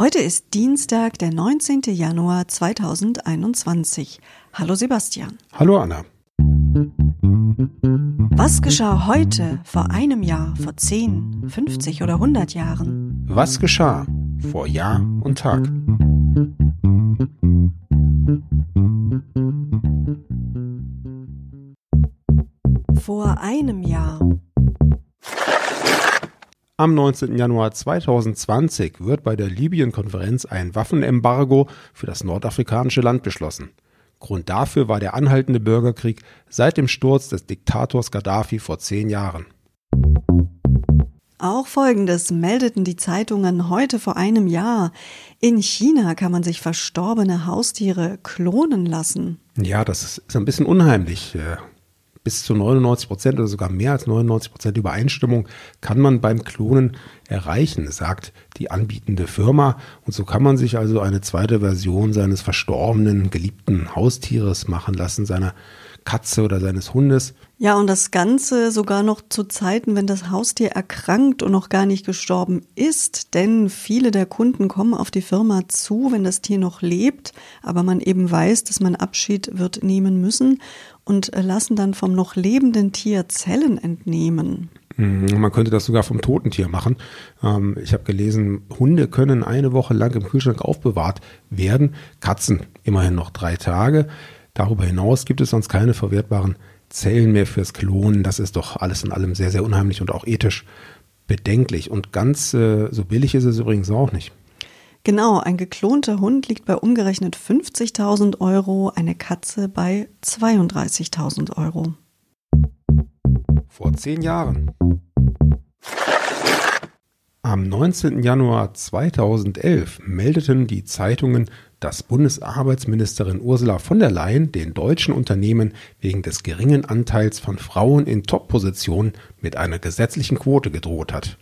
Heute ist Dienstag, der 19. Januar 2021. Hallo Sebastian. Hallo Anna. Was geschah heute, vor einem Jahr, vor 10, 50 oder 100 Jahren? Was geschah vor Jahr und Tag? Vor einem Jahr. Am 19. Januar 2020 wird bei der Libyen-Konferenz ein Waffenembargo für das nordafrikanische Land beschlossen. Grund dafür war der anhaltende Bürgerkrieg seit dem Sturz des Diktators Gaddafi vor zehn Jahren. Auch Folgendes meldeten die Zeitungen heute vor einem Jahr. In China kann man sich verstorbene Haustiere klonen lassen. Ja, das ist ein bisschen unheimlich. Bis zu 99 Prozent oder sogar mehr als 99 Prozent Übereinstimmung kann man beim Klonen erreichen, sagt die anbietende Firma. Und so kann man sich also eine zweite Version seines verstorbenen, geliebten Haustieres machen lassen, seiner Katze oder seines Hundes. Ja, und das Ganze sogar noch zu Zeiten, wenn das Haustier erkrankt und noch gar nicht gestorben ist. Denn viele der Kunden kommen auf die Firma zu, wenn das Tier noch lebt, aber man eben weiß, dass man Abschied wird nehmen müssen und lassen dann vom noch lebenden Tier Zellen entnehmen. Mhm, man könnte das sogar vom toten Tier machen. Ähm, ich habe gelesen, Hunde können eine Woche lang im Kühlschrank aufbewahrt werden, Katzen immerhin noch drei Tage. Darüber hinaus gibt es sonst keine verwertbaren Zellen mehr fürs Klonen. Das ist doch alles in allem sehr, sehr unheimlich und auch ethisch bedenklich. Und ganz äh, so billig ist es übrigens auch nicht. Genau, ein geklonter Hund liegt bei umgerechnet 50.000 Euro, eine Katze bei 32.000 Euro. Vor zehn Jahren. Am 19. Januar 2011 meldeten die Zeitungen, dass Bundesarbeitsministerin Ursula von der Leyen den deutschen Unternehmen wegen des geringen Anteils von Frauen in Top-Positionen mit einer gesetzlichen Quote gedroht hat.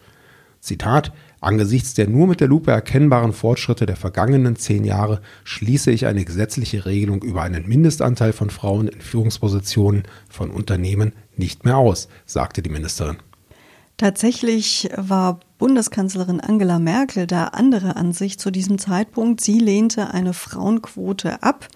Zitat, angesichts der nur mit der Lupe erkennbaren Fortschritte der vergangenen zehn Jahre schließe ich eine gesetzliche Regelung über einen Mindestanteil von Frauen in Führungspositionen von Unternehmen nicht mehr aus, sagte die Ministerin. Tatsächlich war Bundeskanzlerin Angela Merkel da andere Ansicht zu diesem Zeitpunkt. Sie lehnte eine Frauenquote ab.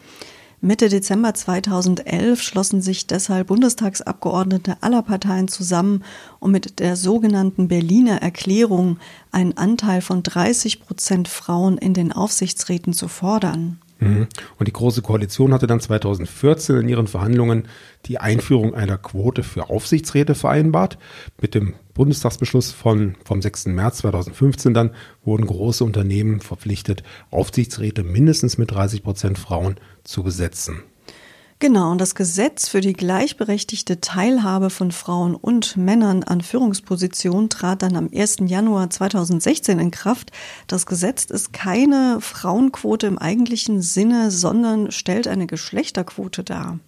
Mitte Dezember 2011 schlossen sich deshalb Bundestagsabgeordnete aller Parteien zusammen, um mit der sogenannten Berliner Erklärung einen Anteil von 30 Prozent Frauen in den Aufsichtsräten zu fordern. Mhm. Und die Große Koalition hatte dann 2014 in ihren Verhandlungen die Einführung einer Quote für Aufsichtsräte vereinbart. Mit dem Bundestagsbeschluss von, vom 6. März 2015 dann wurden große Unternehmen verpflichtet, Aufsichtsräte mindestens mit 30 Prozent Frauen zu besetzen. Genau, und das Gesetz für die gleichberechtigte Teilhabe von Frauen und Männern an Führungspositionen trat dann am 1. Januar 2016 in Kraft. Das Gesetz ist keine Frauenquote im eigentlichen Sinne, sondern stellt eine Geschlechterquote dar.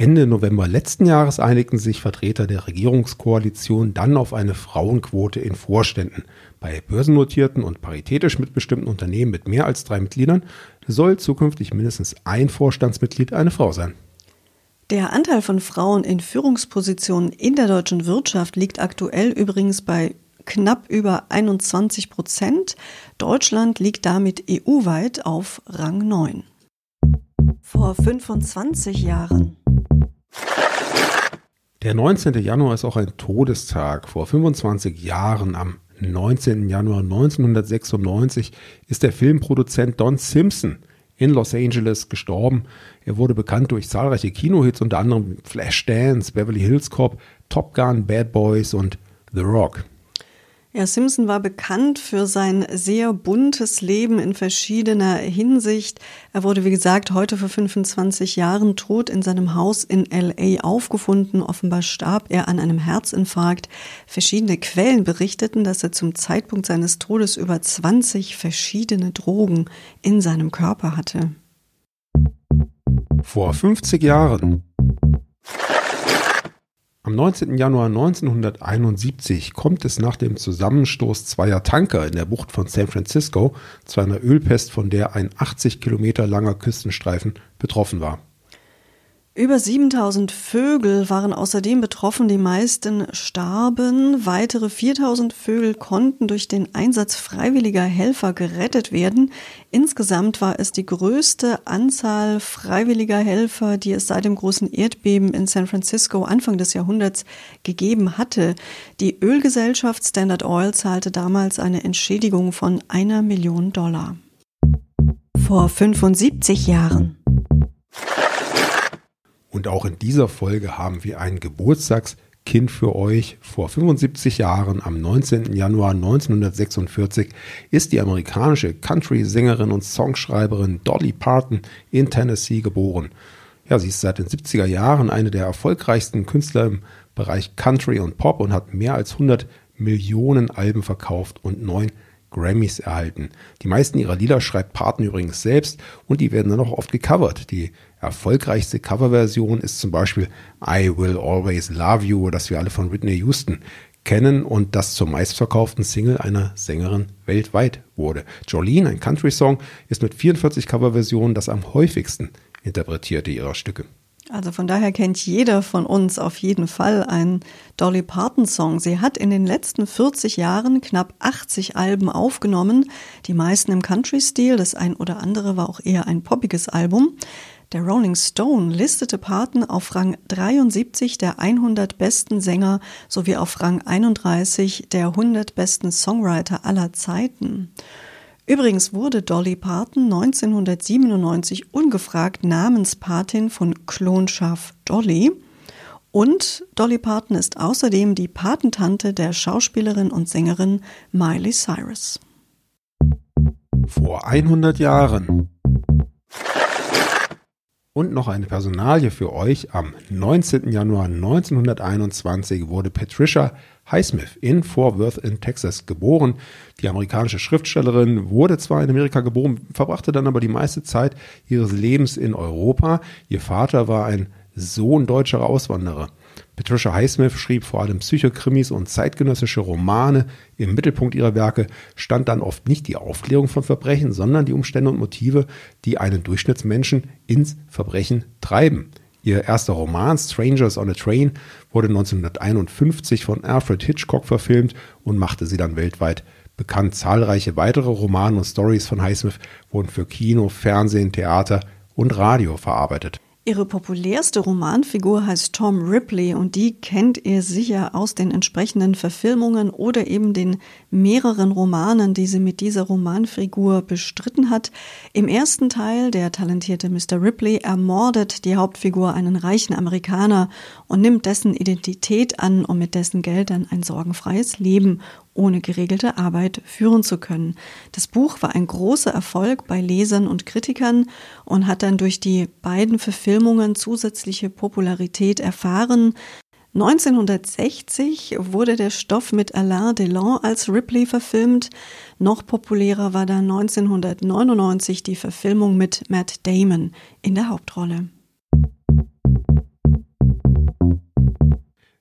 Ende November letzten Jahres einigten sich Vertreter der Regierungskoalition dann auf eine Frauenquote in Vorständen. Bei börsennotierten und paritätisch mitbestimmten Unternehmen mit mehr als drei Mitgliedern soll zukünftig mindestens ein Vorstandsmitglied eine Frau sein. Der Anteil von Frauen in Führungspositionen in der deutschen Wirtschaft liegt aktuell übrigens bei knapp über 21 Prozent. Deutschland liegt damit EU-weit auf Rang 9. Vor 25 Jahren. Der 19. Januar ist auch ein Todestag. Vor 25 Jahren am 19. Januar 1996 ist der Filmproduzent Don Simpson in Los Angeles gestorben. Er wurde bekannt durch zahlreiche Kinohits, unter anderem Flashdance, Beverly Hills Cop, Top Gun, Bad Boys und The Rock. Ja, Simpson war bekannt für sein sehr buntes Leben in verschiedener Hinsicht. Er wurde, wie gesagt, heute vor 25 Jahren tot in seinem Haus in LA aufgefunden. Offenbar starb er an einem Herzinfarkt. Verschiedene Quellen berichteten, dass er zum Zeitpunkt seines Todes über 20 verschiedene Drogen in seinem Körper hatte. Vor 50 Jahren am 19. Januar 1971 kommt es nach dem Zusammenstoß zweier Tanker in der Bucht von San Francisco zu einer Ölpest, von der ein 80 Kilometer langer Küstenstreifen betroffen war. Über 7000 Vögel waren außerdem betroffen, die meisten starben. Weitere 4000 Vögel konnten durch den Einsatz freiwilliger Helfer gerettet werden. Insgesamt war es die größte Anzahl freiwilliger Helfer, die es seit dem großen Erdbeben in San Francisco Anfang des Jahrhunderts gegeben hatte. Die Ölgesellschaft Standard Oil zahlte damals eine Entschädigung von einer Million Dollar. Vor 75 Jahren. Und auch in dieser Folge haben wir ein Geburtstagskind für euch. Vor 75 Jahren, am 19. Januar 1946, ist die amerikanische Country-Sängerin und Songschreiberin Dolly Parton in Tennessee geboren. Ja, sie ist seit den 70er Jahren eine der erfolgreichsten Künstler im Bereich Country und Pop und hat mehr als 100 Millionen Alben verkauft und neun Grammys erhalten. Die meisten ihrer Lieder schreibt Parton übrigens selbst und die werden dann auch oft gecovert. Die erfolgreichste Coverversion ist zum Beispiel I Will Always Love You, das wir alle von Whitney Houston kennen und das zur meistverkauften Single einer Sängerin weltweit wurde. Jolene, ein Country-Song, ist mit 44 Coverversionen das am häufigsten interpretierte ihrer Stücke. Also von daher kennt jeder von uns auf jeden Fall einen Dolly Parton Song. Sie hat in den letzten 40 Jahren knapp 80 Alben aufgenommen, die meisten im Country-Stil, das ein oder andere war auch eher ein poppiges Album. Der Rolling Stone listete Parton auf Rang 73 der 100 besten Sänger sowie auf Rang 31 der 100 besten Songwriter aller Zeiten. Übrigens wurde Dolly Parton 1997 ungefragt Namenspatin von Klonschaf Dolly. Und Dolly Parton ist außerdem die Patentante der Schauspielerin und Sängerin Miley Cyrus. Vor 100 Jahren und noch eine Personalie für euch. Am 19. Januar 1921 wurde Patricia Highsmith in Fort Worth in Texas geboren. Die amerikanische Schriftstellerin wurde zwar in Amerika geboren, verbrachte dann aber die meiste Zeit ihres Lebens in Europa. Ihr Vater war ein Sohn deutscher Auswanderer. Patricia Highsmith schrieb vor allem Psychokrimis und zeitgenössische Romane. Im Mittelpunkt ihrer Werke stand dann oft nicht die Aufklärung von Verbrechen, sondern die Umstände und Motive, die einen Durchschnittsmenschen ins Verbrechen treiben. Ihr erster Roman Strangers on a Train wurde 1951 von Alfred Hitchcock verfilmt und machte sie dann weltweit bekannt. Zahlreiche weitere Romane und Stories von Highsmith wurden für Kino, Fernsehen, Theater und Radio verarbeitet. Ihre populärste Romanfigur heißt Tom Ripley und die kennt ihr sicher aus den entsprechenden Verfilmungen oder eben den mehreren Romanen, die sie mit dieser Romanfigur bestritten hat. Im ersten Teil, der talentierte Mr. Ripley ermordet die Hauptfigur einen reichen Amerikaner und nimmt dessen Identität an, um mit dessen Geld dann ein sorgenfreies Leben ohne geregelte Arbeit führen zu können. Das Buch war ein großer Erfolg bei Lesern und Kritikern und hat dann durch die beiden Verfilmungen zusätzliche Popularität erfahren. 1960 wurde der Stoff mit Alain Delon als Ripley verfilmt. Noch populärer war dann 1999 die Verfilmung mit Matt Damon in der Hauptrolle.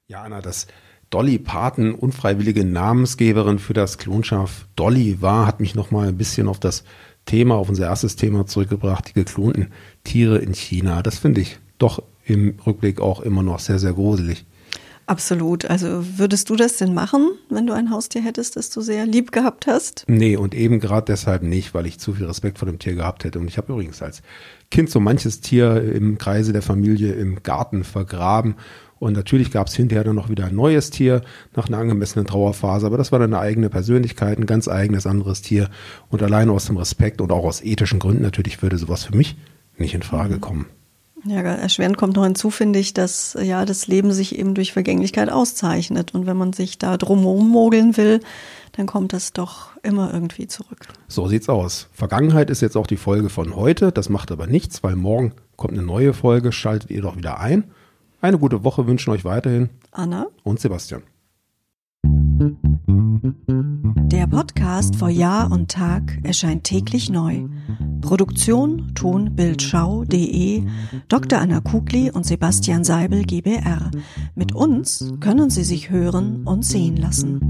Ja, Anna, das Dolly Parton unfreiwillige Namensgeberin für das Klonschaf Dolly war, hat mich nochmal ein bisschen auf das Thema, auf unser erstes Thema zurückgebracht, die geklonten Tiere in China. Das finde ich doch im Rückblick auch immer noch sehr, sehr gruselig. Absolut. Also würdest du das denn machen, wenn du ein Haustier hättest, das du sehr lieb gehabt hast? Nee, und eben gerade deshalb nicht, weil ich zu viel Respekt vor dem Tier gehabt hätte. Und ich habe übrigens als Kind so manches Tier im Kreise der Familie im Garten vergraben und natürlich gab es hinterher dann noch wieder ein neues Tier nach einer angemessenen Trauerphase, aber das war dann eine eigene Persönlichkeit, ein ganz eigenes anderes Tier. Und allein aus dem Respekt und auch aus ethischen Gründen natürlich würde sowas für mich nicht in Frage mhm. kommen. Ja, erschwerend kommt noch hinzu, finde ich, dass ja das Leben sich eben durch Vergänglichkeit auszeichnet. Und wenn man sich da drumherum mogeln will, dann kommt das doch immer irgendwie zurück. So sieht's aus. Vergangenheit ist jetzt auch die Folge von heute. Das macht aber nichts, weil morgen kommt eine neue Folge. Schaltet ihr doch wieder ein. Eine gute Woche wünschen euch weiterhin Anna und Sebastian. Der Podcast vor Jahr und Tag erscheint täglich neu. Produktion tonbildschau.de Dr. Anna Kugli und Sebastian Seibel GBR. Mit uns können Sie sich hören und sehen lassen.